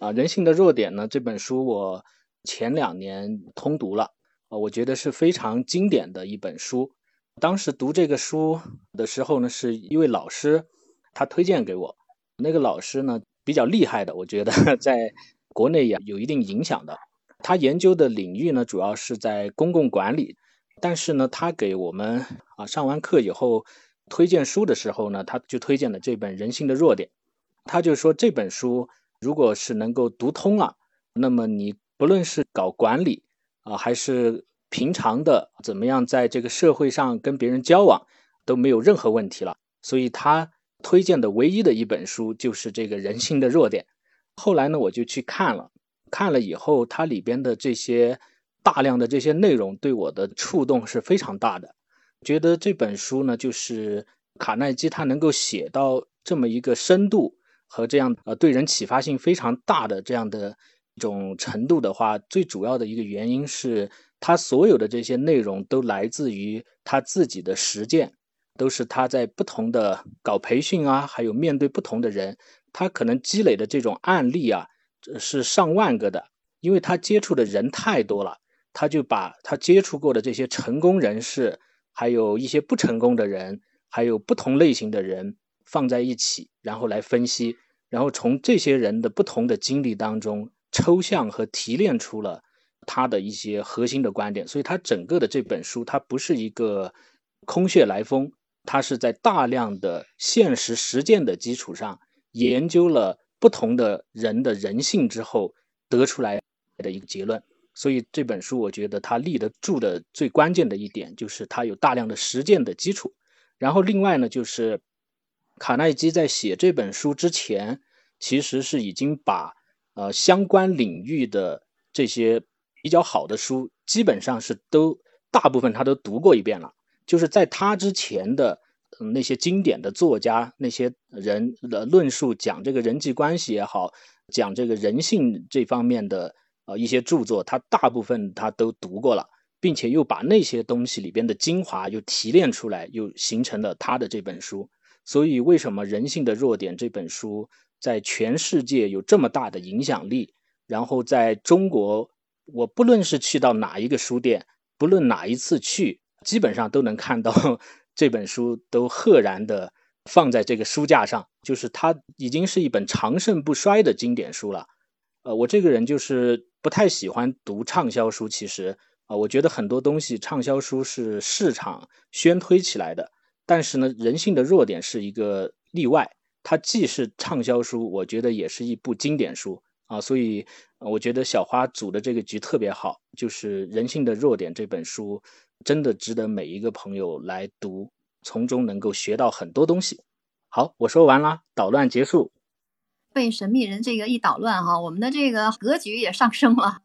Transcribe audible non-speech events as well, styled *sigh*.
啊，人性的弱点呢？这本书我前两年通读了啊，我觉得是非常经典的一本书。当时读这个书的时候呢，是一位老师他推荐给我。那个老师呢比较厉害的，我觉得 *laughs* 在国内也有一定影响的。他研究的领域呢主要是在公共管理，但是呢他给我们啊上完课以后推荐书的时候呢，他就推荐了这本《人性的弱点》。他就说这本书。如果是能够读通了，那么你不论是搞管理啊，还是平常的怎么样，在这个社会上跟别人交往，都没有任何问题了。所以他推荐的唯一的一本书就是这个人性的弱点。后来呢，我就去看了，看了以后，它里边的这些大量的这些内容对我的触动是非常大的。觉得这本书呢，就是卡耐基他能够写到这么一个深度。和这样呃对人启发性非常大的这样的一种程度的话，最主要的一个原因是他所有的这些内容都来自于他自己的实践，都是他在不同的搞培训啊，还有面对不同的人，他可能积累的这种案例啊是上万个的，因为他接触的人太多了，他就把他接触过的这些成功人士，还有一些不成功的人，还有不同类型的人放在一起，然后来分析。然后从这些人的不同的经历当中抽象和提炼出了他的一些核心的观点，所以他整个的这本书，它不是一个空穴来风，它是在大量的现实实践的基础上研究了不同的人的人性之后得出来的一个结论。所以这本书我觉得它立得住的最关键的一点就是它有大量的实践的基础。然后另外呢，就是卡耐基在写这本书之前。其实是已经把呃相关领域的这些比较好的书，基本上是都大部分他都读过一遍了。就是在他之前的那些经典的作家，那些人的论述讲这个人际关系也好，讲这个人性这方面的呃一些著作，他大部分他都读过了，并且又把那些东西里边的精华又提炼出来，又形成了他的这本书。所以为什么《人性的弱点》这本书？在全世界有这么大的影响力，然后在中国，我不论是去到哪一个书店，不论哪一次去，基本上都能看到 *laughs* 这本书，都赫然的放在这个书架上，就是它已经是一本长盛不衰的经典书了。呃，我这个人就是不太喜欢读畅销书，其实啊，我觉得很多东西畅销书是市场宣推起来的，但是呢，人性的弱点是一个例外。它既是畅销书，我觉得也是一部经典书啊，所以我觉得小花组的这个局特别好，就是《人性的弱点》这本书真的值得每一个朋友来读，从中能够学到很多东西。好，我说完了，捣乱结束。被神秘人这个一捣乱哈，我们的这个格局也上升了。